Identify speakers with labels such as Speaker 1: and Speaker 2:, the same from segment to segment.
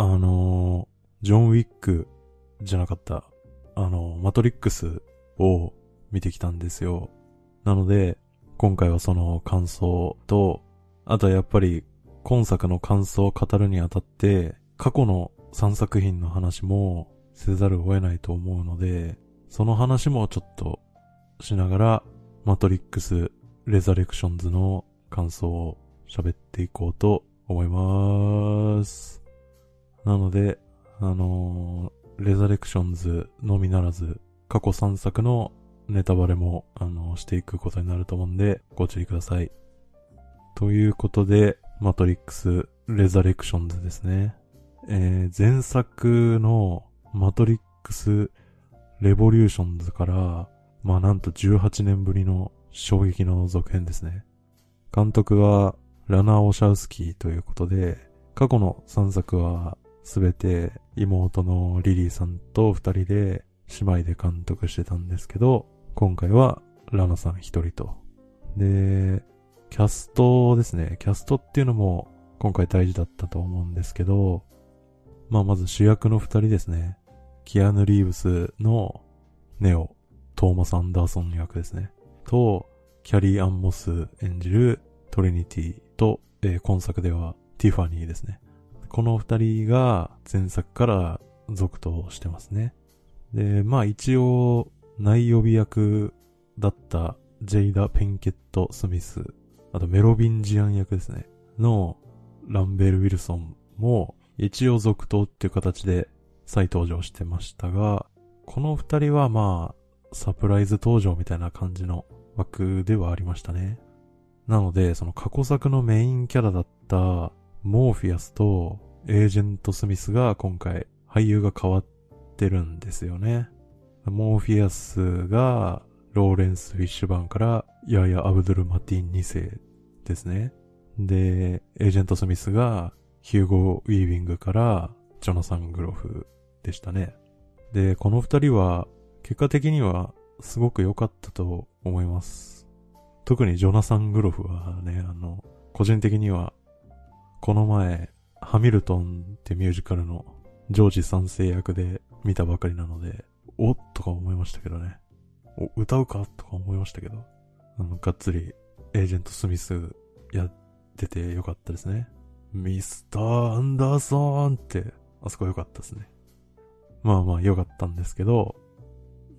Speaker 1: あの、ジョン・ウィックじゃなかった、あの、マトリックスを見てきたんですよ。なので、今回はその感想と、あとはやっぱり今作の感想を語るにあたって、過去の3作品の話もせざるを得ないと思うので、その話もちょっとしながら、マトリックス・レザレクションズの感想を喋っていこうと思います。なので、あのーレザレクションズのみならず、過去3作のネタバレも、あのーしていくことになると思うんで、ご注意ください。ということで、マトリックス・レザレクションズですね。えー前作のマトリックス・レボリューションズから、まあなんと18年ぶりの衝撃の続編ですね。監督はラナー・オシャウスキーということで、過去の3作はすべて妹のリリーさんと二人で姉妹で監督してたんですけど、今回はラナさん一人と。で、キャストですね。キャストっていうのも今回大事だったと思うんですけど、まあまず主役の二人ですね。キアヌ・リーブスのネオ、トーマス・アンダーソン役ですね。と、キャリー・アンモス演じるトリニティと、えー今作ではティファニーですね。この二人が前作から続投してますね。で、まあ一応、内予備役だったジェイダ・ペンケット・スミス、あとメロビンジアン役ですね。のランベル・ウィルソンも一応続投っていう形で再登場してましたが、この二人はまあ、サプライズ登場みたいな感じの枠ではありましたね。なので、その過去作のメインキャラだったモーフィアスとエージェント・スミスが今回俳優が変わってるんですよね。モーフィアスがローレンス・フィッシュバーンからヤヤ・アブドゥル・マティン2世ですね。で、エージェント・スミスがヒューゴ・ウィービングからジョナサン・グロフでしたね。で、この二人は結果的にはすごく良かったと思います。特にジョナサン・グロフはね、あの、個人的には、この前、ハミルトンってミュージカルのジョージ三世役で見たばかりなので、おっとか思いましたけどね。お、歌うかとか思いましたけど。あの、がっつり、エージェント・スミスやっててよかったですね。ミスター・アンダーソンって、あそこよかったですね。まあまあ良かったんですけど、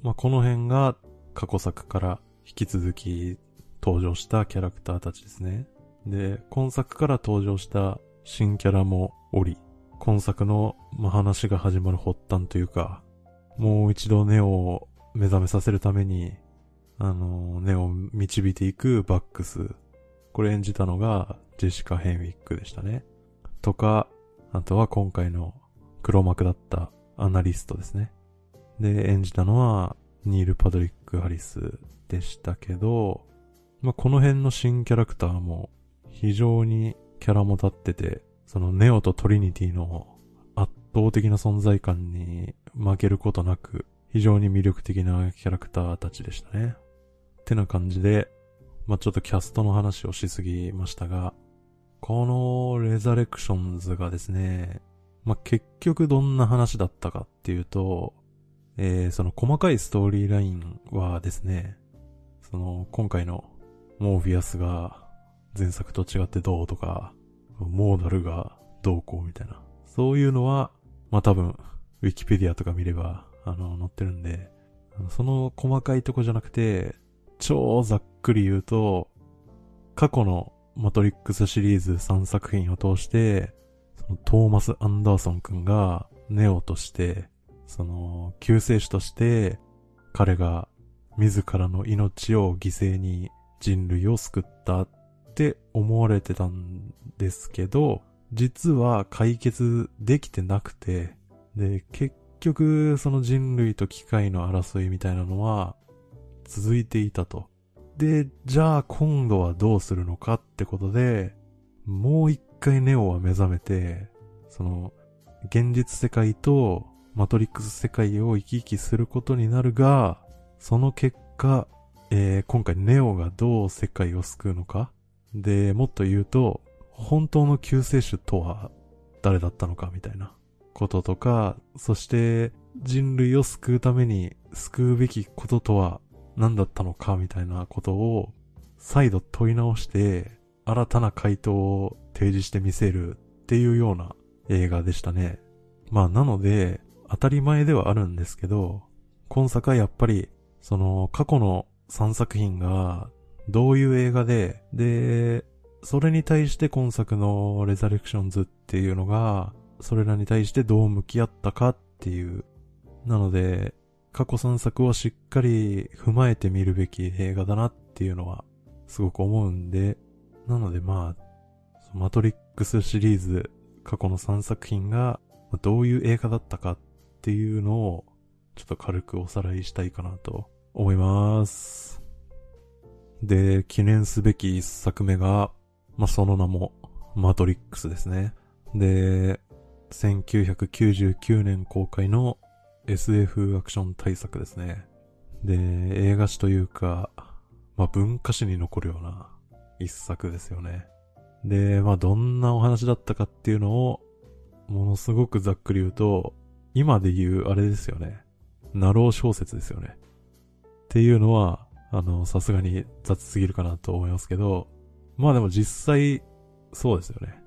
Speaker 1: まあこの辺が過去作から引き続き登場したキャラクターたちですね。で、今作から登場した新キャラもおり、今作の、ま、話が始まる発端というか、もう一度ネオを目覚めさせるために、あの、ネオを導いていくバックス。これ演じたのがジェシカ・ヘンウィックでしたね。とか、あとは今回の黒幕だったアナリストですね。で、演じたのはニール・パドリック・ハリスでしたけど、まあ、この辺の新キャラクターも非常にキャラも立ってて、そのネオとトリニティの圧倒的な存在感に負けることなく、非常に魅力的なキャラクターたちでしたね。ってな感じで、まあ、ちょっとキャストの話をしすぎましたが、このレザレクションズがですね、まあ、結局どんな話だったかっていうと、えー、その細かいストーリーラインはですね、その今回のモーフィアスが前作と違ってどうとか、モーダルがどうこうみたいな。そういうのは、まあ、多分、ウィキペディアとか見れば、あの、載ってるんで、その細かいとこじゃなくて、超ざっくり言うと、過去のマトリックスシリーズ3作品を通して、そのトーマス・アンダーソン君がネオとして、その救世主として、彼が自らの命を犠牲に人類を救ったって思われてたんですけど、実は解決できてなくて、で、結局その人類と機械の争いみたいなのは続いていたと。で、じゃあ今度はどうするのかってことで、もう一回ネオは目覚めて、その、現実世界とマトリックス世界を行き来することになるが、その結果、えー今回ネオがどう世界を救うのかで、もっと言うと、本当の救世主とは誰だったのかみたいな。こととか、そして人類を救うために救うべきこととは何だったのかみたいなことを再度問い直して新たな回答を提示してみせるっていうような映画でしたね。まあなので当たり前ではあるんですけど、今作はやっぱりその過去の3作品がどういう映画で、で、それに対して今作のレザレクションズっていうのが、それらに対してどう向き合ったかっていう。なので、過去3作をしっかり踏まえて見るべき映画だなっていうのは、すごく思うんで、なのでまあ、マトリックスシリーズ、過去の3作品が、どういう映画だったかっていうのを、ちょっと軽くおさらいしたいかなと思います。で、記念すべき1作目が、まあ、その名も、マトリックスですね。で、1999年公開の SF アクション大作ですね。で、映画史というか、まあ、文化史に残るような一作ですよね。で、まあ、どんなお話だったかっていうのを、ものすごくざっくり言うと、今で言うあれですよね。ナロー小説ですよね。っていうのは、あの、さすがに雑すぎるかなと思いますけど、まあでも実際、そうですよね。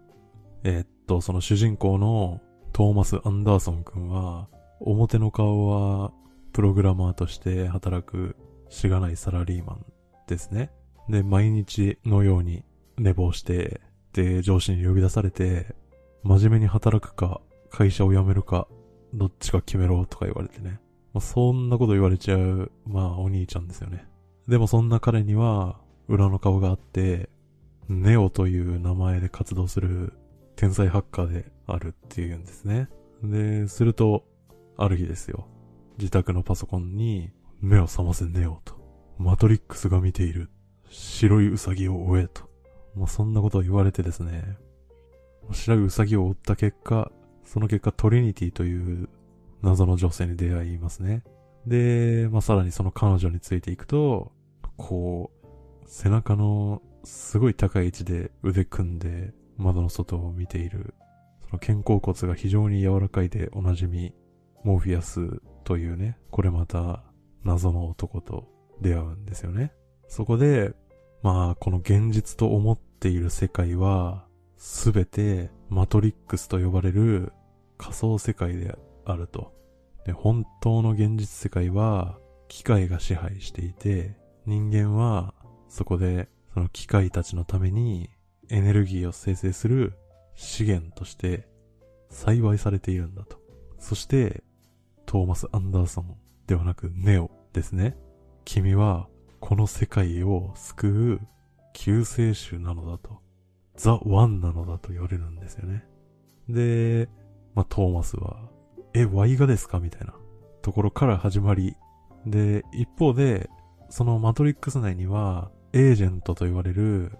Speaker 1: えー、っと、その主人公のトーマス・アンダーソン君は、表の顔はプログラマーとして働くしがないサラリーマンですね。で、毎日のように寝坊して、で、上司に呼び出されて、真面目に働くか、会社を辞めるか、どっちか決めろとか言われてね。まあ、そんなこと言われちゃう、まあ、お兄ちゃんですよね。でもそんな彼には、裏の顔があって、ネオという名前で活動する天才ハッカーであるっていうんですね。で、すると、ある日ですよ。自宅のパソコンに、目を覚ませネオと。マトリックスが見ている。白いウサギを追えと。まあ、そんなことを言われてですね。白いウサギを追った結果、その結果トリニティという謎の女性に出会いますね。で、まあ、さらにその彼女についていくと、こう、背中のすごい高い位置で腕組んで窓の外を見ている、その肩甲骨が非常に柔らかいでおなじみ、モーフィアスというね、これまた謎の男と出会うんですよね。そこで、まあ、この現実と思っている世界は、すべてマトリックスと呼ばれる仮想世界であると。で、本当の現実世界は機械が支配していて、人間はそこでその機械たちのためにエネルギーを生成する資源として栽培されているんだと。そして、トーマス・アンダーソンではなくネオですね。君はこの世界を救う救世主なのだと。ザ・ワンなのだと言われるんですよね。で、まあ、トーマスは、え、ワイがですか？みたいなところから始まり、で、一方で、そのマトリックス内には、エージェントと言われる、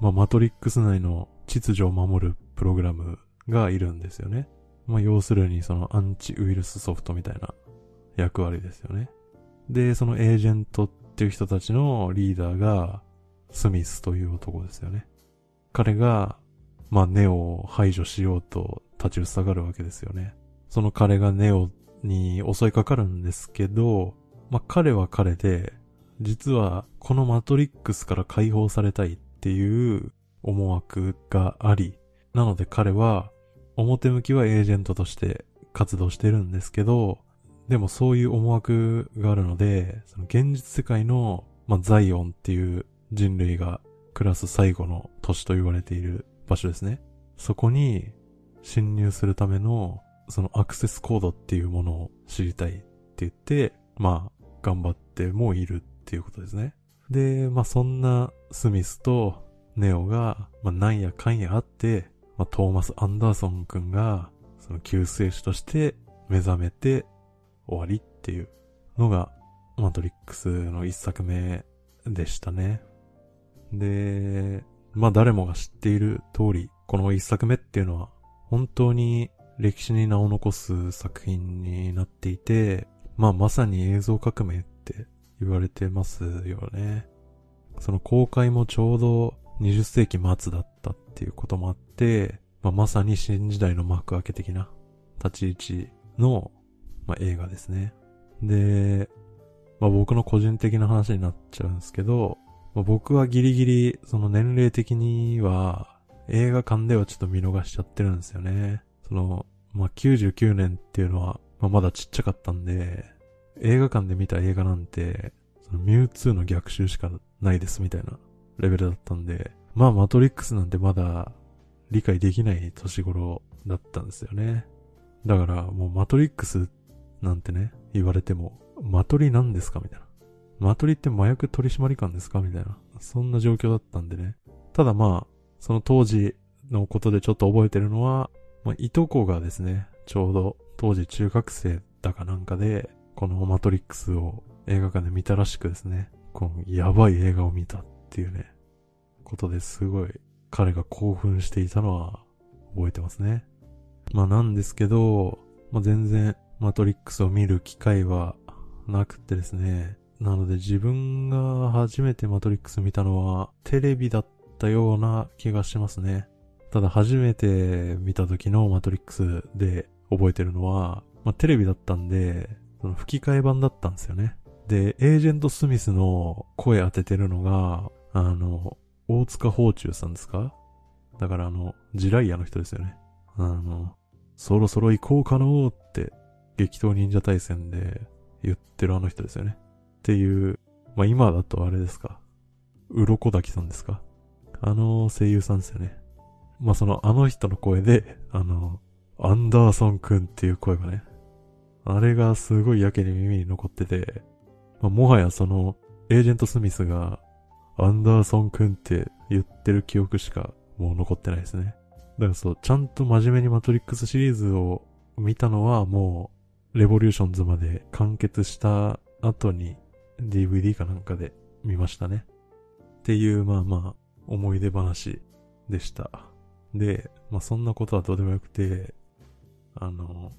Speaker 1: まあ、マトリックス内の秩序を守るプログラムがいるんですよね。まあ、要するにそのアンチウイルスソフトみたいな役割ですよね。で、そのエージェントっていう人たちのリーダーが、スミスという男ですよね。彼が、まあ、ネオを排除しようと立ちふさがるわけですよね。その彼がネオに襲いかかるんですけど、まあ、彼は彼で、実はこのマトリックスから解放されたいっていう思惑があり、なので彼は表向きはエージェントとして活動してるんですけど、でもそういう思惑があるので、その現実世界の、まあ、ザイオンっていう人類が暮らす最後の都市と言われている場所ですね。そこに侵入するためのそのアクセスコードっていうものを知りたいって言って、まあ、頑張ってもいるっていうことですね。で、まあそんなスミスとネオが、まあなんやかんやあって、まあトーマス・アンダーソン君が、その救世主として目覚めて終わりっていうのが、マトリックスの一作目でしたね。で、まあ誰もが知っている通り、この一作目っていうのは本当に歴史に名を残す作品になっていて、まあまさに映像革命って言われてますよね。その公開もちょうど20世紀末だったっていうこともあって、まあ、まさに新時代の幕開け的な立ち位置の、まあ、映画ですね。で、まあ、僕の個人的な話になっちゃうんですけど、まあ、僕はギリギリ、その年齢的には、映画館ではちょっと見逃しちゃってるんですよね。その、まあ、99年っていうのは、まあ、まだちっちゃかったんで、映画館で見た映画なんて、そのミュウツーの逆襲しかないですみたいなレベルだったんで、まあマトリックスなんてまだ理解できない年頃だったんですよね。だからもうマトリックスなんてね、言われても、マトリなんですかみたいな。マトリって麻薬取締官ですかみたいな。そんな状況だったんでね。ただまあ、その当時のことでちょっと覚えてるのは、まあ、いとこがですね、ちょうど当時中学生だかなんかで、このマトリックスを映画館で見たらしくですね、このやばい映画を見たっていうね、ことですごい彼が興奮していたのは覚えてますね。まあなんですけど、まあ全然マトリックスを見る機会はなくてですね。なので自分が初めてマトリックス見たのはテレビだったような気がしますね。ただ初めて見た時のマトリックスで覚えてるのは、まあテレビだったんで、その吹き替え版だったんですよね。で、エージェント・スミスの声当ててるのが、あの、大塚宝中さんですか？だからあの、ジライアの人ですよね。あの、そろそろ行こうかのーって、激闘忍者対戦で言ってるあの人ですよね。っていう、まあ今だとあれですか？鱗滝さんですか？あの声優さんですよね。まあそのあの人の声で、あの、アンダーソンくんっていう声がね、あれがすごいやけに耳に残ってて、まあ、もはやその、エージェント・スミスが、アンダーソンくんって言ってる記憶しかもう残ってないですね。だからそう、ちゃんと真面目にマトリックスシリーズを見たのはもう、レボリューションズまで完結した後に DVD かなんかで見ましたね。っていう、まあまあ、思い出話でした。で、まあそんなことはどうでもよくて、あの、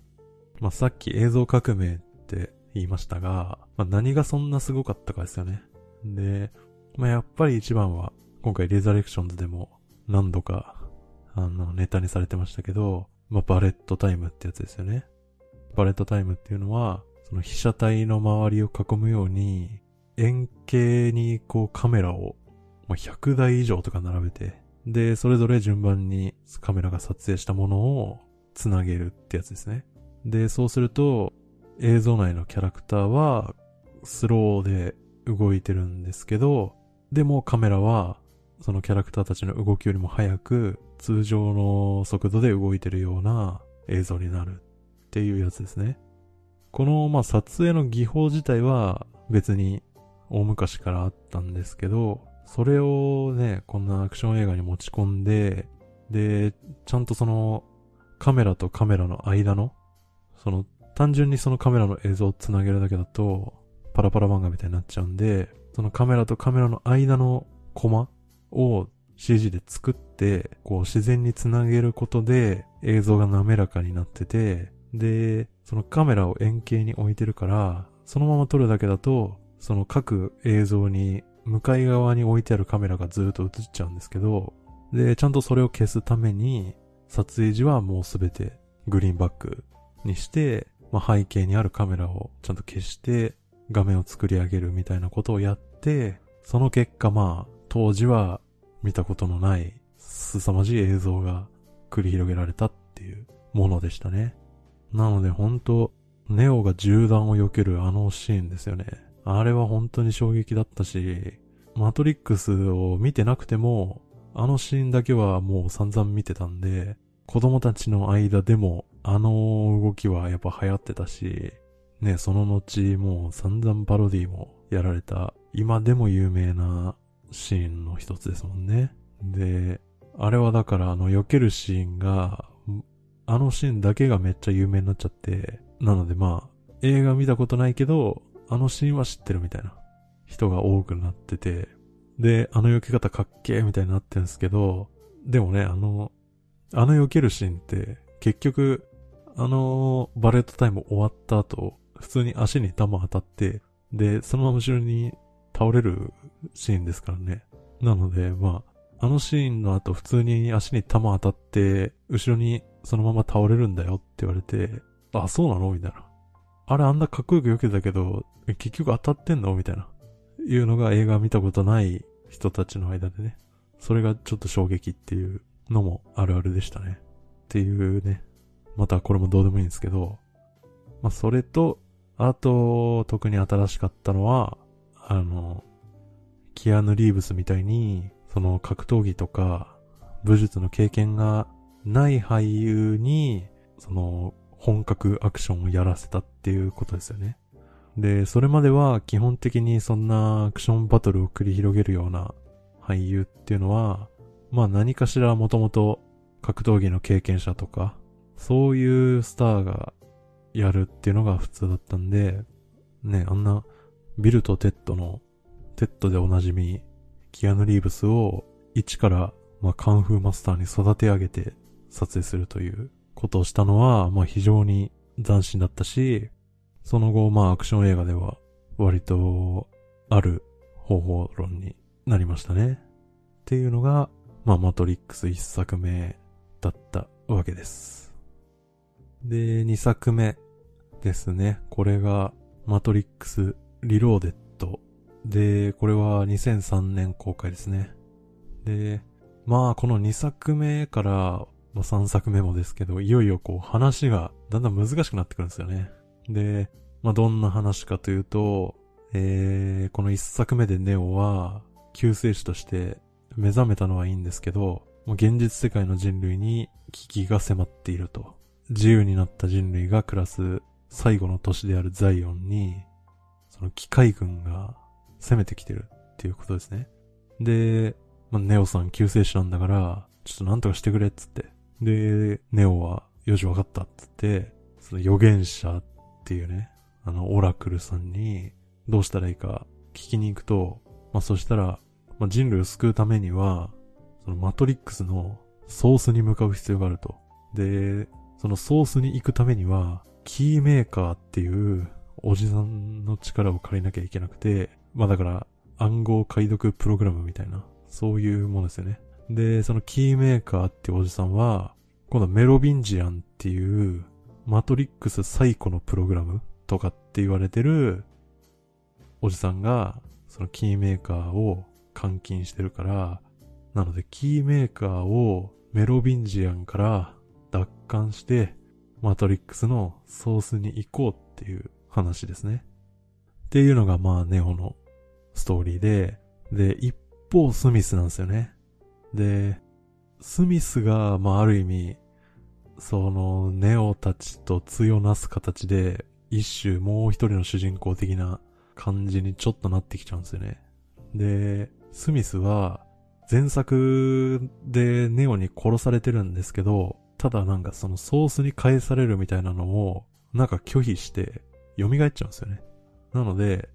Speaker 1: まあさっき映像革命って言いましたが、まあ、何がそんなすごかったかですよね。で、まあ、やっぱり一番は、今回レザレクションズでも何度か、あの、ネタにされてましたけど、まあ、バレットタイムってやつですよね。バレットタイムっていうのは、その被写体の周りを囲むように、円形にこうカメラを、まあ、100台以上とか並べて、で、それぞれ順番にカメラが撮影したものをつなげるってやつですね。で、そうすると、映像内のキャラクターはスローで動いてるんですけど、でもカメラはそのキャラクターたちの動きよりも速く通常の速度で動いてるような映像になるっていうやつですね。このまあ撮影の技法自体は別に大昔からあったんですけど、それをね、こんなアクション映画に持ち込んで、で、ちゃんとそのカメラとカメラの間の、その単純にそのカメラの映像をつなげるだけだと、パラパラ漫画みたいになっちゃうんで、そのカメラとカメラの間のコマを CG で作って、こう自然につなげることで映像が滑らかになってて、で、そのカメラを円形に置いてるから、そのまま撮るだけだと、その各映像に向かい側に置いてあるカメラがずっと映っちゃうんですけど、で、ちゃんとそれを消すために、撮影時はもうすべてグリーンバックにして、まあ、背景にあるカメラをちゃんと消して画面を作り上げるみたいなことをやって、その結果まあ、当時は見たことのない凄まじい映像が繰り広げられたっていうものでしたね。なので本当ネオが銃弾を避けるあのシーンですよね。あれは本当に衝撃だったし、マトリックスを見てなくても、あのシーンだけはもう散々見てたんで、子供たちの間でもあの動きはやっぱ流行ってたし、ね、その後もう散々パロディもやられた、今でも有名なシーンの一つですもんね。で、あれはだからあの避けるシーンが、あのシーンだけがめっちゃ有名になっちゃって、なのでまあ、映画見たことないけど、あのシーンは知ってるみたいな人が多くなってて、で、あの避け方かっけーみたいになってるんですけど、でもね、あの、あの避けるシーンって結局あのバレットタイム終わった後、普通に足に弾当たって、で、そのまま後ろに倒れるシーンですからね。なので、まあ、あのシーンの後普通に足に弾当たって、後ろにそのまま倒れるんだよって言われて、あ、そうなの？みたいな。あれあんなかっこよく避けたけど、結局当たってんの？みたいな。いうのが映画見たことない人たちの間でね。それがちょっと衝撃っていうのもあるあるでしたね。っていうね。またこれもどうでもいいんですけど。まあそれと、あと、特に新しかったのは、あの、キアヌ・リーブスみたいに、その格闘技とか、武術の経験がない俳優に、その、本格アクションをやらせたっっていうことですよね。で、それまでは基本的にそんなアクションバトルを繰り広げるような俳優っていうのは、まあ何かしらもともと格闘技の経験者とか、そういうスターがやるっていうのが普通だったんで、ね、あんなビルとテッドの、テッドでおなじみ、キアヌ・リーブスを一から、まあ、カンフーマスターに育て上げて撮影するということをしたのは、まあ、非常に斬新だったし、その後、まあ、アクション映画では割とある方法論になりましたね。っていうのが、まあ、マトリックス一作目だったわけです。で、二作目ですね。これが、マトリックスリローデッド。で、これは2003年公開ですね。で、まあこの2作目から、まあ、3作目もですけど、いよいよこう話がだんだん難しくなってくるんですよね。で、まあどんな話かというと、えー、この1作目でネオは救世主として目覚めたのはいいんですけど、もう現実世界の人類に危機が迫っていると。自由になった人類が暮らす最後の都市であるザイオンにその機械軍が攻めてきてるっていうことですね。で、まあ、ネオさん救世主なんだから、ちょっとなんとかしてくれっつって。で、ネオは、よしわかったっつって、その預言者っていうね、あの、オラクルさんに、どうしたらいいか聞きに行くと、まあ、そしたら、まあ、人類を救うためには、そのマトリックスのソースに向かう必要があると。で、そのソースに行くためには、キーメーカーっていうおじさんの力を借りなきゃいけなくて、まあだから、暗号解読プログラムみたいな、そういうものですよね。で、そのキーメーカーっておじさんは、今度はメロビンジアンっていう、マトリックス最古のプログラムとかって言われてる、おじさんが、そのキーメーカーを監禁してるから、なのでキーメーカーをメロビンジアンから奪還して、マトリックスのソースに行こうっていう話ですね。っていうのがまあネオのストーリーで、で、一方スミスなんですよね。で、スミスがまあある意味、そのネオたちと強なす形で、一種もう一人の主人公的な感じにちょっとなってきちゃうんですよね。で、スミスは前作でネオに殺されてるんですけど、ただなんかそのソースに返されるみたいなのをなんか拒否して蘇っちゃうんですよね。なので、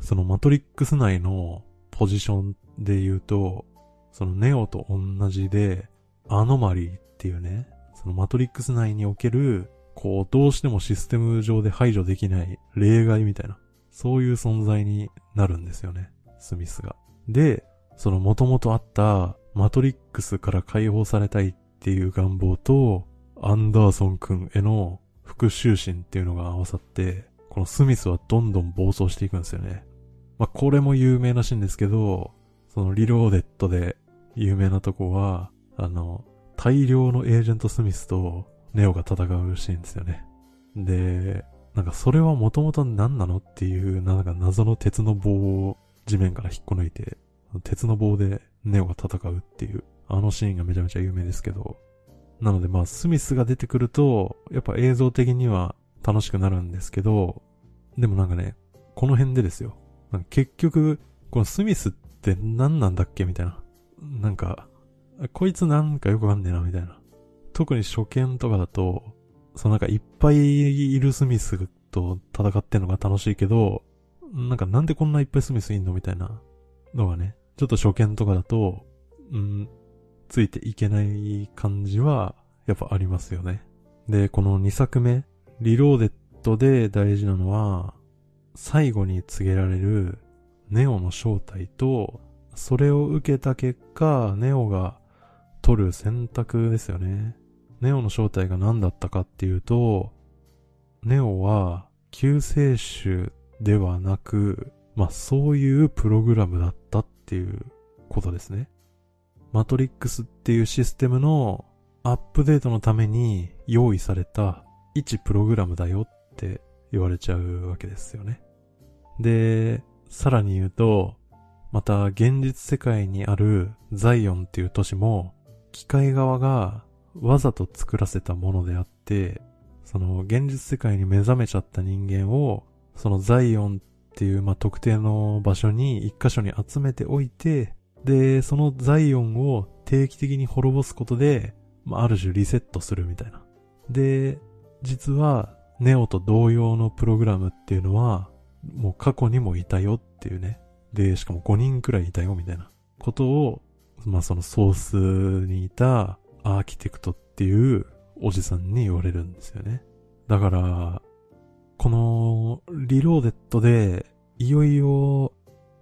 Speaker 1: そのマトリックス内のポジションで言うと、そのネオと同じで、アノマリーっていうね、そのマトリックス内における、こう、どうしてもシステム上で排除できない例外みたいな、そういう存在になるんですよね、スミスが。で、その元々あったマトリックスから解放されたいっていう願望と、アンダーソン君への復讐心っていうのが合わさって、このスミスはどんどん暴走していくんですよね。まあ、これも有名らしいんですけど、そのリローデッドで有名なとこは、あの、大量のエージェントスミスとネオが戦うシーンですよね。で、なんかそれはもともと何なのっていう、なんか謎の鉄の棒を地面から引っこ抜いて、鉄の棒でネオが戦うっていう、あのシーンがめちゃめちゃ有名ですけど、なのでまあ、スミスが出てくると、やっぱ映像的には楽しくなるんですけど、でもなんかね、この辺でですよ。結局、このスミスって何なんだっけみたいな。なんか、こいつなんかよくわかんねえな、みたいな。特に初見とかだと、そのなんかいっぱいいるスミスと戦ってんのが楽しいけど、なんかなんでこんないっぱいスミスいんのみたいなのがね、ちょっと初見とかだと、うん、ついていけない感じは、やっぱありますよね。で、この2作目、リローデッドで大事なのは、最後に告げられるネオの正体と、それを受けた結果、ネオが取る選択ですよね。ネオの正体が何だったかっていうと、ネオは救世主ではなく、まあそういうプログラムだったっていうことですね。マトリックスっていうシステムのアップデートのために用意された一プログラムだよって言われちゃうわけですよね。で、さらに言うと、また現実世界にあるザイオンっていう都市も機械側がわざと作らせたものであって、その現実世界に目覚めちゃった人間をそのザイオンっていう、まあ、特定の場所に一箇所に集めておいて、で、そのザイオンを定期的に滅ぼすことで、まあ、ある種リセットするみたいな。で、実は、ネオと同様のプログラムっていうのは、もう過去にもいたよっていうね。で、しかも5人くらいいたよみたいなことを、まあそのソースにいたアーキテクトっていうおじさんに言われるんですよね。だから、このリローデッドで、いよいよ、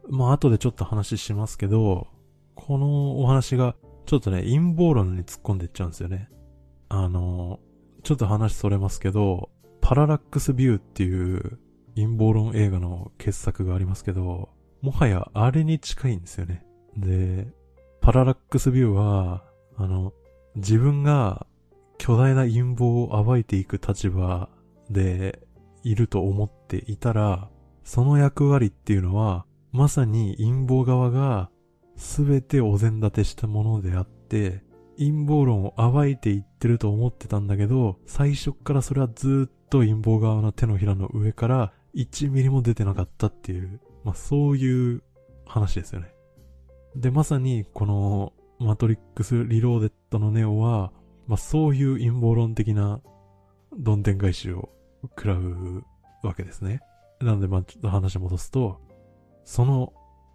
Speaker 1: まあ後でちょっと話しますけど、このお話がちょっとね、陰謀論に突っ込んでいっちゃうんですよね。あの、ちょっと話それますけど、パララックスビューっていう陰謀論映画の傑作がありますけど、もはやあれに近いんですよね。で、パララックスビューは、あの、自分が巨大な陰謀を暴いていく立場でいると思っていたら、その役割っていうのは、まさに陰謀側が全てお膳立てしたものであって、陰謀論を暴いていってると思ってたんだけど、最初からそれはずっと陰謀側の手のひらの上から1ミリも出てなかったっていう、まあそういう話ですよね。で、まさにこのマトリックスリローデッドのネオは、まあそういう陰謀論的などんでん返しを食らうわけですね。なのでまあちょっと話戻すと、その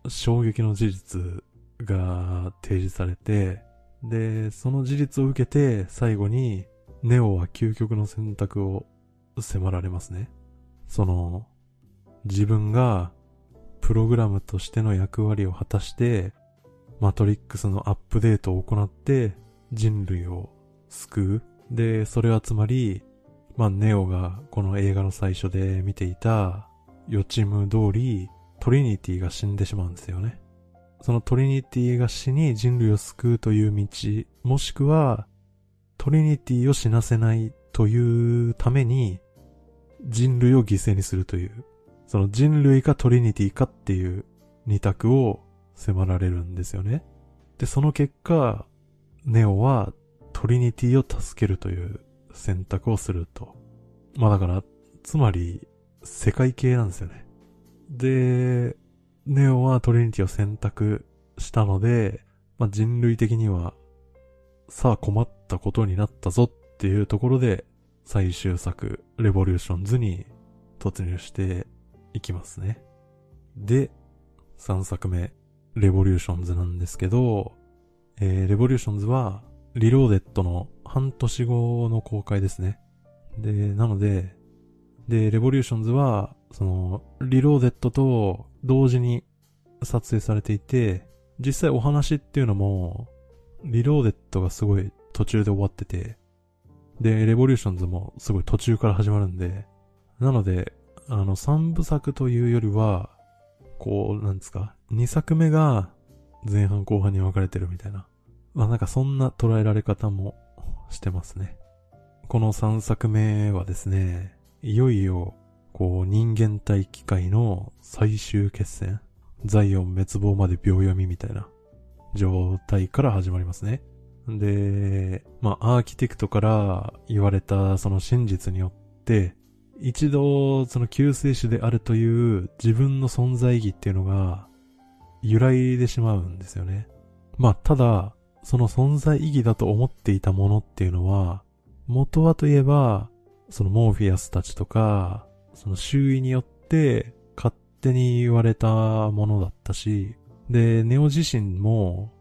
Speaker 1: 衝撃の事実が提示されて、で、その事実を受けて最後にネオは究極の選択を迫られますね。その、自分がプログラムとしての役割を果たして、マトリックスのアップデートを行って人類を救う。で、それはつまり、まあ、ネオがこの映画の最初で見ていた予知夢通りトリニティが死んでしまうんですよね。そのトリニティが死に人類を救うという道、もしくはトリニティを死なせないというために人類を犠牲にするという、その人類かトリニティかっていう二択を迫られるんですよね。で、その結果、ネオはトリニティを助けるという選択をすると。まあだから、つまり、世界系なんですよね。で、ネオはトリニティを選択したので、まあ、人類的には、さあ困ったことになったぞっていうところで、最終作、レボリューションズに突入していきますね。で、3作目、レボリューションズなんですけど、えー、レボリューションズは、リローデッドの半年後の公開ですね。で、なので、で、レボリューションズは、その、リローデッドと同時に撮影されていて、実際お話っていうのも、リローデッドがすごい途中で終わってて、で、レボリューションズもすごい途中から始まるんで、なので、あの、三部作というよりは、こう、なんですか、二作目が前半後半に分かれてるみたいな。まあなんかそんな捉えられ方もしてますね。この三作目はですね、いよいよこう、人間対機械の最終決戦、ザイオン滅亡まで秒読みみたいな状態から始まりますね。で、まあ、アーキテクトから言われたその真実によって、一度その救世主であるという自分の存在意義っていうのが揺らいでしまうんですよね。まあ、ただ、その存在意義だと思っていたものっていうのは、元はといえば、そのモーフィアスたちとか、その周囲によって勝手に言われたものだったし、で、ネオ自身も、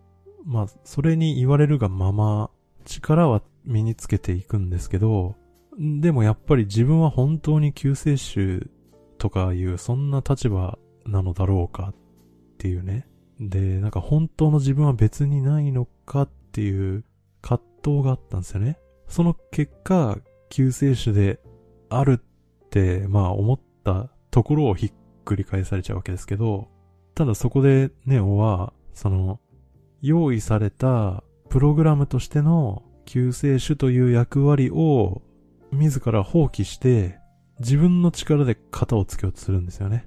Speaker 1: まあ、それに言われるがまま、力は身につけていくんですけど、でもやっぱり自分は本当に救世主とかいうそんな立場なのだろうかっっていうね。で、なんか本当の自分は別にないのかっていう葛藤があったんですよね。その結果、救世主であるって、まあ思ったところをひっくり返されちゃうわけですけど、ただそこでネオは、その、用意されたプログラムとしての救世主という役割を自ら放棄して自分の力で型をつけようとするんですよね。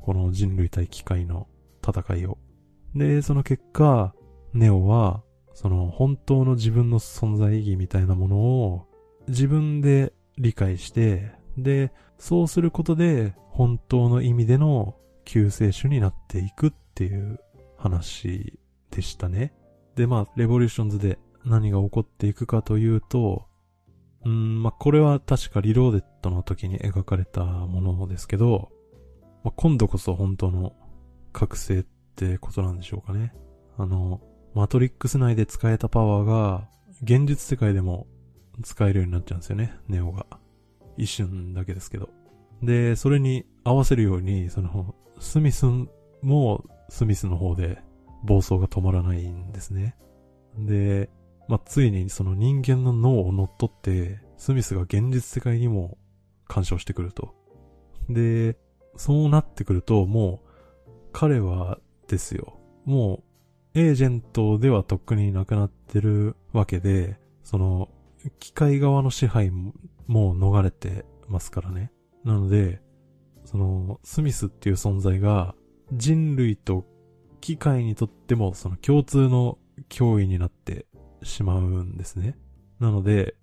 Speaker 1: この人類対機械の戦いを。で、その結果、ネオは、その本当の自分の存在意義みたいなものを自分で理解して、で、そうすることで本当の意味での救世主になっていくっていう話でしたね。で、まあ、レボリューションズで何が起こっていくかというと、うん、まあ、これは確かリローデットの時に描かれたものですけど、まあ、今度こそ本当の覚醒ってことなんでしょうかね。あの、マトリックス内で使えたパワーが、現実世界でも使えるようになっちゃうんですよね、ネオが。一瞬だけですけど。で、それに合わせるように、その、スミスもスミスの方で暴走が止まらないんですね。で、まあ、ついにその人間の脳を乗っ取って、スミスが現実世界にも干渉してくると。で、そうなってくると、もう、彼はですよ。もう、エージェントではとっくになくなってるわけで、その、機械側の支配ももう逃れてますからね。なので、その、スミスっていう存在が人類と機械にとってもその共通の脅威になってしまうんですね。なので、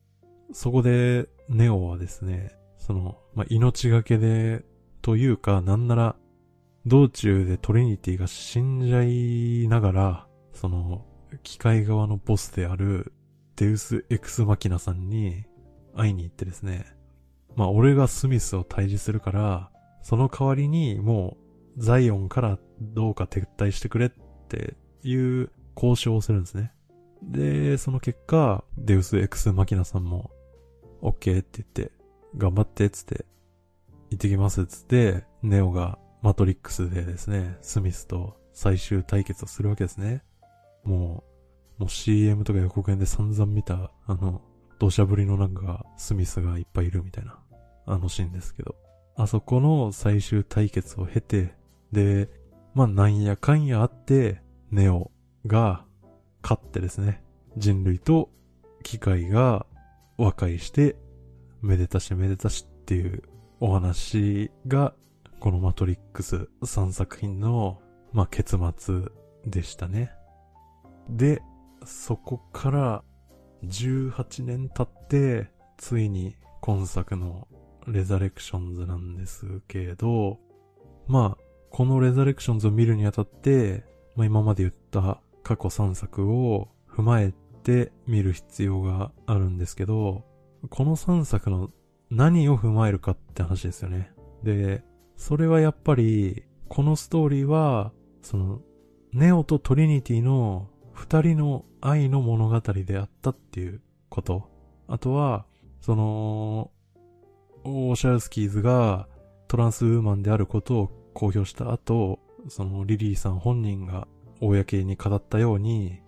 Speaker 1: そこでネオはですね、その、まあ、命がけで、というか、なんなら、道中でトリニティが死んじゃいながら、その、機械側のボスである、デウス・エクス・マキナさんに会いに行ってですね、まあ、俺がスミスを退治するから、その代わりにもう、ザイオンからどうか撤退してくれっていう交渉をするんですね。で、その結果、デウス・エクス・マキナさんも、OK って言って、頑張ってっつって、行ってきますっつって、ネオがマトリックスでですね、スミスと最終対決をするわけですね。もう、もう CM とか予告編で散々見た、あの、土砂降りのなんか、スミスがいっぱいいるみたいな、あのシーンですけど。あそこの最終対決を経て、で、まあなんやかんやあって、ネオが勝ってですね、人類と機械が和解して、めでたしめでたしっていうお話が、このマトリックス3作品の、まあ、結末でしたね。で、そこから18年経って、ついに今作のレザレクションズなんですけど、まあ、このレザレクションズを見るにあたって、まあ今まで言った過去3作を踏まえて見る必要があるんですけど、この3作の何を踏まえるかって話ですよね。で、それはやっぱり、このストーリーは、その、ネオとトリニティの二人の愛の物語であったっていうこと。あとは、その、オーシャルスキーズがトランスウーマンであることを公表した後、そのリリーさん本人が公に語ったように、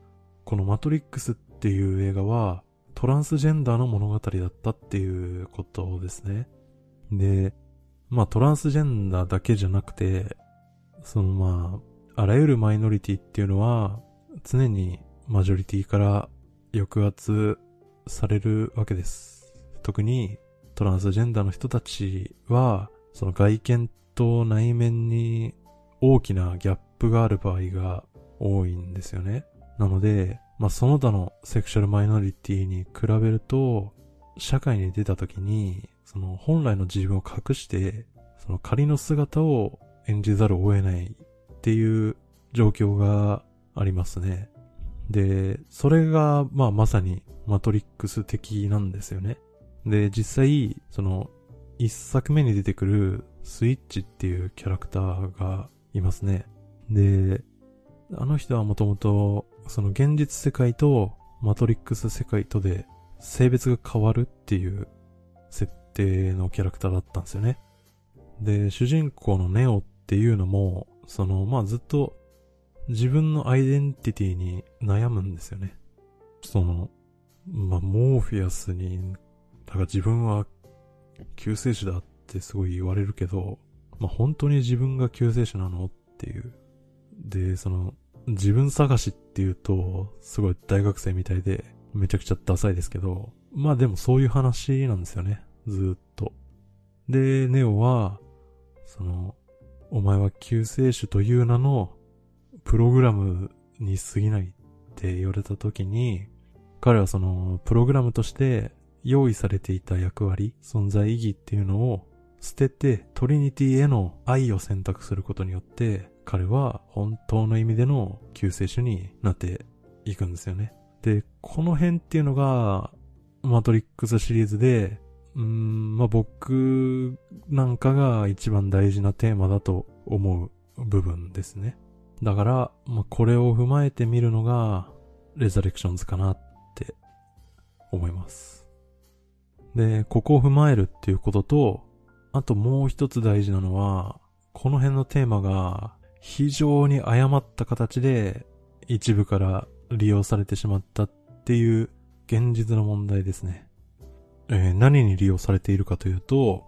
Speaker 1: このマトリックスっていう映画はトランスジェンダーの物語だったっていうことですね。で、まあトランスジェンダーだけじゃなくて、そのまあ、あらゆるマイノリティっていうのは常にマジョリティから抑圧されるわけです。特にトランスジェンダーの人たちは、その外見と内面に大きなギャップがある場合が多いんですよね。なので、まあ、その他のセクシャルマイノリティに比べると、社会に出た時に、その本来の自分を隠して、その仮の姿を演じざるを得ないっていう状況がありますね。で、それが、まあまさにマトリックス的なんですよね。で、実際、その、一作目に出てくるスイッチっていうキャラクターがいますね。で、あの人はもともと、その現実世界とマトリックス世界とで性別が変わるっていう設定のキャラクターだったんですよね。で、主人公のネオっていうのも、その、まあずっと自分のアイデンティティに悩むんですよね。その、まあ、モーフィアスに、だから自分は救世主だってすごい言われるけど、まあ、本当に自分が救世主なのっていう。で、その、自分探しっていうと、すごい大学生みたいで、めちゃくちゃダサいですけど、まあでもそういう話なんですよね。ずっと。で、ネオは、その、お前は救世主という名のプログラムに過ぎないって言われた時に、彼はそのプログラムとして用意されていた役割、存在意義っていうのを捨ててトリニティへの愛を選択することによって彼は本当の意味での救世主になっていくんですよね。で、この辺っていうのがマトリックスシリーズでうん、まあ、僕なんかが一番大事なテーマだと思う部分ですね。だから、まあ、これを踏まえてみるのが、レザレクションズかなって思います。で、ここを踏まえるっていうことと、あともう一つ大事なのは、この辺のテーマが非常に誤った形で一部から利用されてしまったっていう現実の問題ですね。えー、何に利用されているかというと、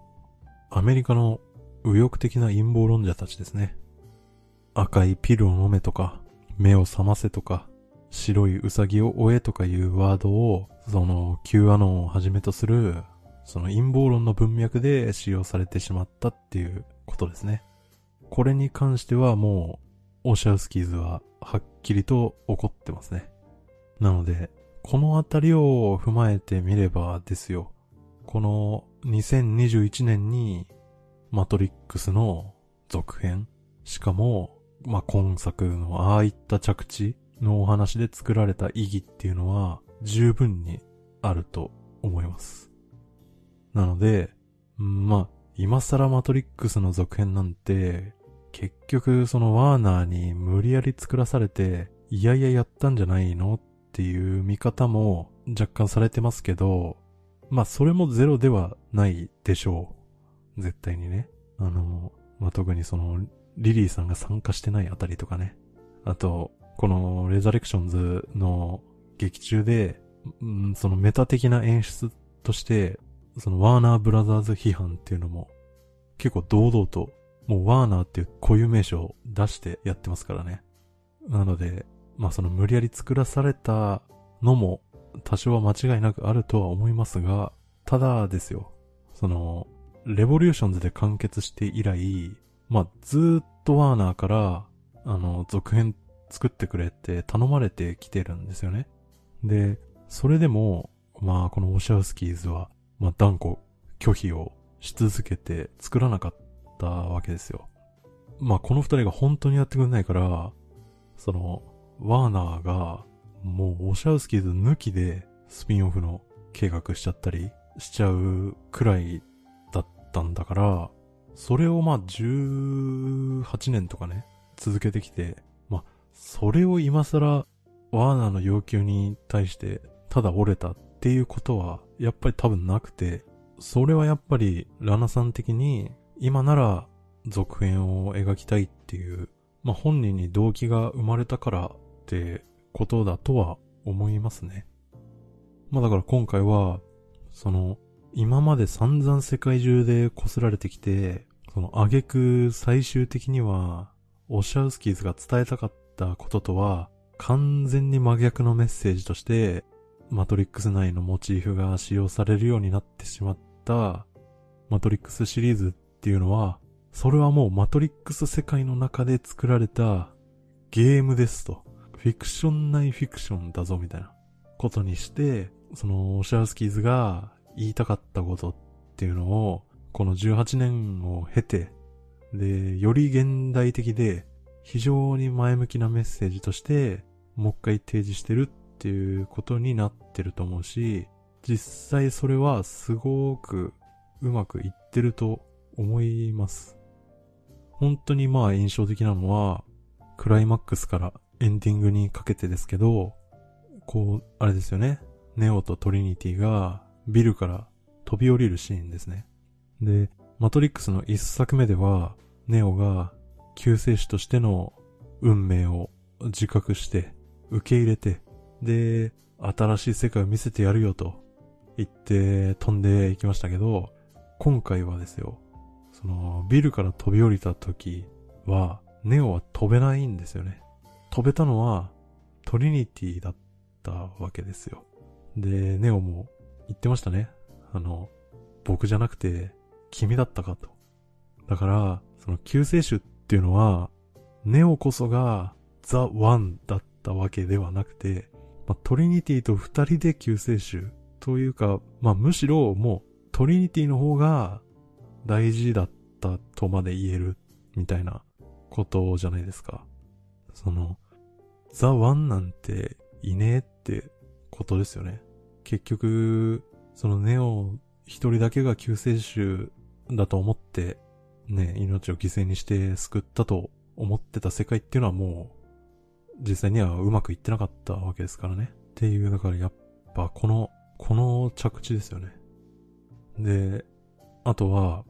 Speaker 1: アメリカの右翼的な陰謀論者たちですね。赤いピルを飲めとか、目を覚ませとか、白いウサギを追えとかいうワードを、その Q アノンをはじめとする、その陰謀論の文脈で使用されてしまったっていうことですね。これに関してはもう、オシャウスキーズははっきりと怒ってますね。なので、このあたりを踏まえてみればですよ。この2021年にマトリックスの続編、しかも、まあ、今作のああいった着地のお話で作られた意義っていうのは十分にあると思います。なので、まあ、今更マトリックスの続編なんて、結局そのワーナーに無理やり作らされて、いやいややったんじゃないのっていう見方も若干されてますけど、まあそれもゼロではないでしょう。絶対にね。あの、まあ特にその、リリーさんが参加してないあたりとかね。あと、このレザレクションズの劇中で、うん、そのメタ的な演出として、そのワーナーブラザーズ批判っていうのも結構堂々と、もうワーナーっていう固有名称を出してやってますからね。なので、まあその無理やり作らされたのも多少は間違いなくあるとは思いますが、ただですよ、その、レボリューションズで完結して以来、まあずっとワーナーから、あの、続編作ってくれって頼まれてきてるんですよね。で、それでも、まあこのオシャウスキーズは、まあ断固拒否をし続けて作らなかったわけですよ。まあこの二人が本当にやってくれないから、その、ワーナーが、もうオシャウスキーズ抜きでスピンオフの計画しちゃったりしちゃうくらいだったんだから、それをまあ18年とかね、続けてきて、まあ、それを今更ワーナーの要求に対してただ折れたっていうことはやっぱり多分なくて、それはやっぱりラナさん的に今なら続編を描きたいっていう、まあ本人に動機が生まれたからってことだとは思いますね。まあだから今回は、その、今まで散々世界中で擦られてきて、その挙句最終的には、オシャウスキーズが伝えたかったこととは、完全に真逆のメッセージとして、マトリックス内のモチーフが使用されるようになってしまった、マトリックスシリーズっていうのは、それはもうマトリックス世界の中で作られたゲームですと。フィクション内フィクションだぞみたいなことにして、その、シャウスキーズが言いたかったことっていうのを、この18年を経て、で、より現代的で、非常に前向きなメッセージとして、もう一回提示してるっていうことになってると思うし、実際それはすごくうまくいってると思います。本当にまあ印象的なのは、クライマックスからエンディングにかけてですけど、こう、あれですよね。ネオとトリニティがビルから飛び降りるシーンですね。で、マトリックスの一作目では、ネオが救世主としての運命を自覚して、受け入れて、で、新しい世界を見せてやるよと言って飛んでいきましたけど、今回はですよ、そのビルから飛び降りた時は、ネオは飛べないんですよね。飛べたのはトリニティだったわけですよ。で、ネオも言ってましたね。あの、僕じゃなくて君だったかと。だから、その救世主っていうのは、ネオこそが The One だったわけではなくて、まあ、トリニティと二人で救世主というか、まあ、むしろもうトリニティの方が大事だったとまで言えるみたいなことじゃないですか。その、 The One なんていねえってことですよね。結局、そのネオ一人だけが救世主だと思って、ね、命を犠牲にして救ったと思ってた世界っていうのはもう、実際にはうまくいってなかったわけですからね。っていう、だからやっぱこの、この着地ですよね。で、あとは、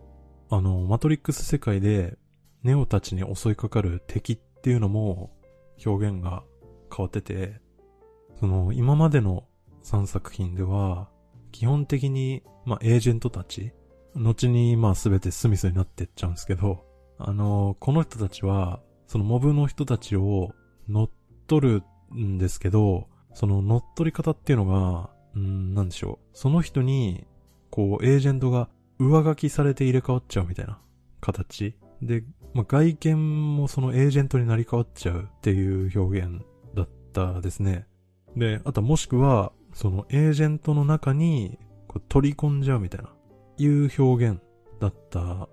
Speaker 1: あの、マトリックス世界で、ネオたちに襲いかかる敵っていうのも、表現が変わってて、その、今までの3作品では、基本的に、まあ、エージェントたち、後に、まあ、すべてスミスになってっちゃうんですけど、あの、この人たちは、そのモブの人たちを乗っ取るんですけど、その乗っ取り方っていうのが、うん、なんでしょう。その人に、こう、エージェントが上書きされて入れ替わっちゃうみたいな形。で、まあ、外見もそのエージェントになり変わっちゃうっていう表現ったですね。で、あともしくは、そのエージェントの中にこう取り込んじゃうみたいな、いう表現だった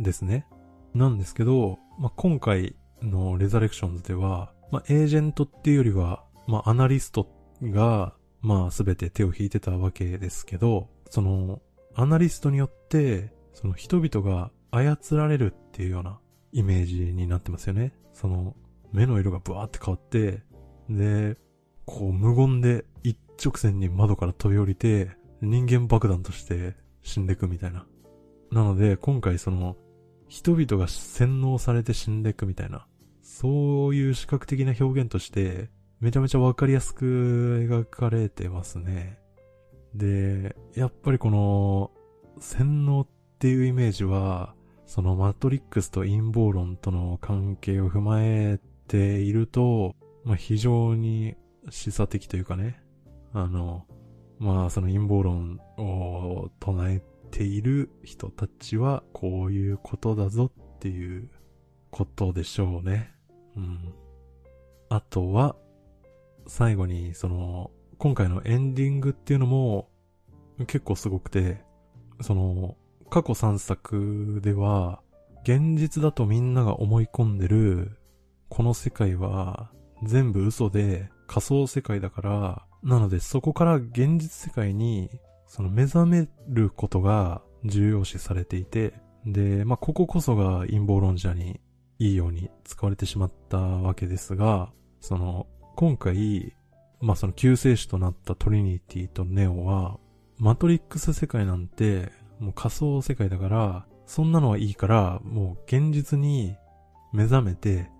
Speaker 1: ですね。なんですけど、まあ、今回のレザレクションズでは、まあ、エージェントっていうよりは、まあ、アナリストが、まあ、すべて手を引いてたわけですけど、その、アナリストによって、その人々が操られるっていうようなイメージになってますよね。その、目の色がブワーって変わって、で、こう無言で一直線に窓から飛び降りて、人間爆弾として死んでいくみたいな。なので、今回その、人々が洗脳されて死んでいくみたいな、そういう視覚的な表現として、めちゃめちゃわかりやすく描かれてますね。で、やっぱりこの、洗脳っていうイメージは、そのマトリックスと陰謀論との関係を踏まえていると、まあ、非常に示唆的というかね、あの、まあその陰謀論を唱えている人たちはこういうことだぞっていうことでしょうね。うん。あとは、最後にその、今回のエンディングっていうのも結構すごくて、その、過去3作では、現実だとみんなが思い込んでる、この世界は全部嘘で仮想世界だから、なのでそこから現実世界に、その目覚めることが重要視されていて、で、まあ、こここそが陰謀論者にいいように使われてしまったわけですが、その、今回、まあ、その救世主となったトリニティとネオは、マトリックス世界なんて、もう仮想世界だから、そんなのはいいから、もう現実に目覚めて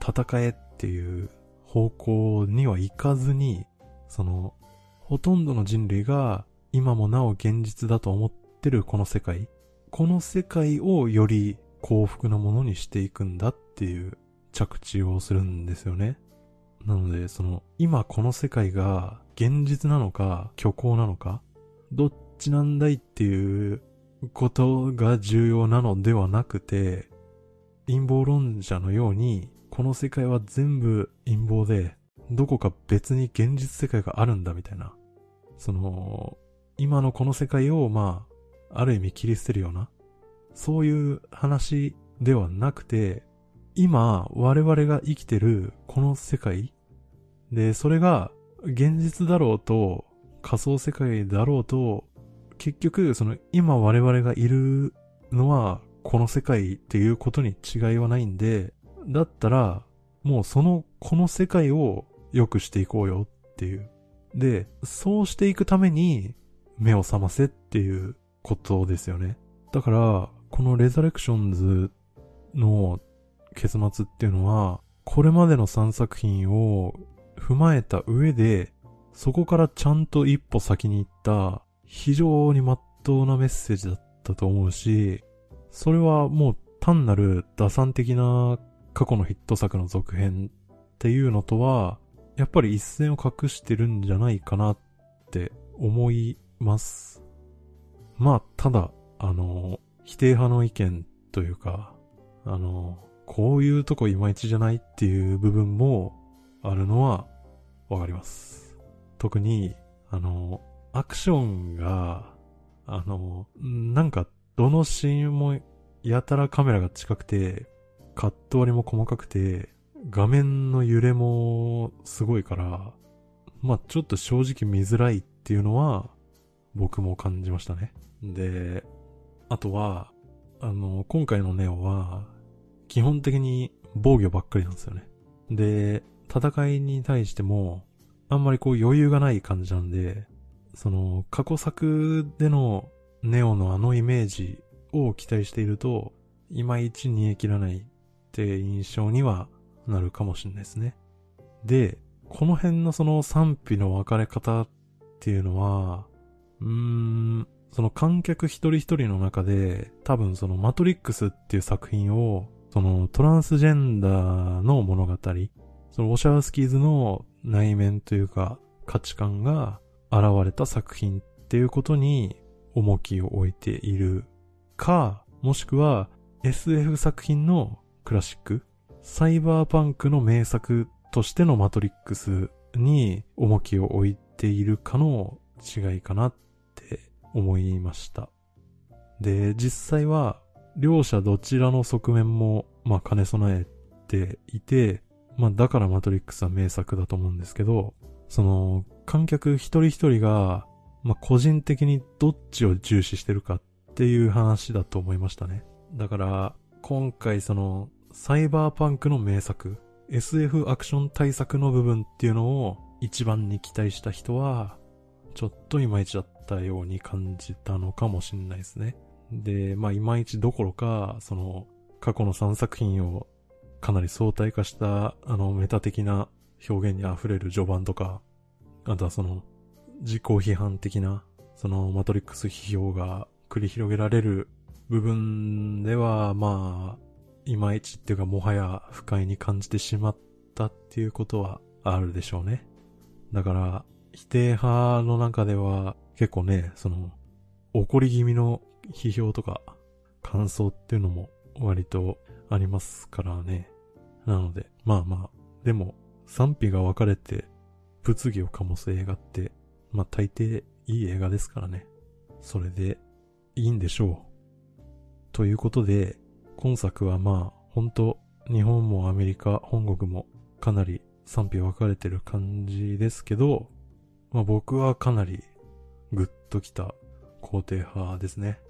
Speaker 1: 戦えっていう方向にはいかずに、その、ほとんどの人類が今もなお現実だと思ってるこの世界、この世界をより幸福なものにしていくんだっていう着地をするんですよね。なので、その、今この世界が現実なのか虚構なのか、どっちなんだいっていうことが重要なのではなくて、陰謀論者のように、この世界は全部陰謀で、どこか別に現実世界があるんだみたいな。その、今のこの世界を、まあ、ある意味切り捨てるような、そういう話ではなくて、今、我々が生きてるこの世界で、それが現実だろうと、仮想世界だろうと、結局、その今我々がいるのはこの世界っていうことに違いはないんで、だったら、もうその、この世界を良くしていこうよっていう。で、そうしていくために目を覚ませっていうことですよね。だから、このレザレクションズの結末っていうのは、これまでの3作品を踏まえた上で、そこからちゃんと一歩先に行った非常に真っ当なメッセージだったと思うし、それはもう単なる打算的な過去のヒット作の続編っていうのとは、やっぱり一線を画してるんじゃないかなって思います。まあ、ただ、あの、否定派の意見というか、あの、こういうとこいまいちじゃないっていう部分もあるのはわかります。特に、あの、アクションが、あの、なんか、どのシーンもやたらカメラが近くて、カット割りも細かくて、画面の揺れもすごいから、まあちょっと正直見づらいっていうのは、僕も感じましたね。で、あとは、あの、今回のネオは、基本的に防御ばっかりなんですよね。で、戦いに対しても、あんまりこう余裕がない感じなんで、その、過去作でのネオのあのイメージを期待していると、いまいち煮え切らないって印象にはなるかもしれないですね。で、この辺のその賛否の分かれ方っていうのは、うーん、その観客一人一人の中で、多分そのマトリックスっていう作品を、そのトランスジェンダーの物語、そのオシャウスキーズの内面というか価値観が現れた作品っていうことに重きを置いているか、もしくは SF 作品のクラシック、サイバーパンクの名作としてのマトリックスに重きを置いているかの違いかなって思いました。で、実際は両者どちらの側面もまあ兼ね備えていて、まあだからマトリックスは名作だと思うんですけど、その観客一人一人がまあ個人的にどっちを重視してるかっていう話だと思いましたね。だから今回そのサイバーパンクの名作、SF アクション対策の部分っていうのを一番に期待した人は、ちょっといまいちだったように感じたのかもしんないですね。で、まあいまいちどころか、その過去の3作品をかなり相対化したあのメタ的な表現に溢れる序盤とか、あとはその自己批判的なそのマトリックス批評が繰り広げられる部分では、まあ、いまいちっていうかもはや不快に感じてしまったっていうことはあるでしょうね。だから、否定派の中では結構ね、その、怒り気味の批評とか感想っていうのも割とありますからね。なので、まあまあ、でも賛否が分かれて物議を醸す映画って、まあ大抵いい映画ですからね。それでいいんでしょう。ということで、今作はまあ、本当日本もアメリカ、本国もかなり賛否分かれてる感じですけど、まあ僕はかなりグッときた肯定派ですね。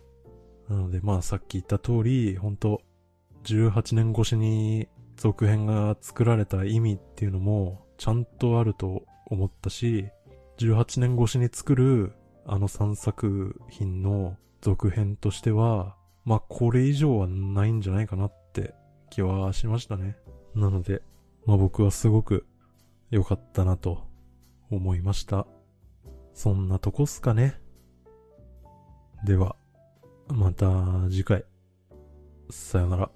Speaker 1: なのでまあさっき言った通り、本当18年越しに続編が作られた意味っていうのもちゃんとあると思ったし、18年越しに作るあの3作品の続編としては、まあこれ以上はないんじゃないかなって気はしましたね。なので、まあ僕はすごく良かったなと思いました。そんなとこっすかね。では、また次回。さよなら。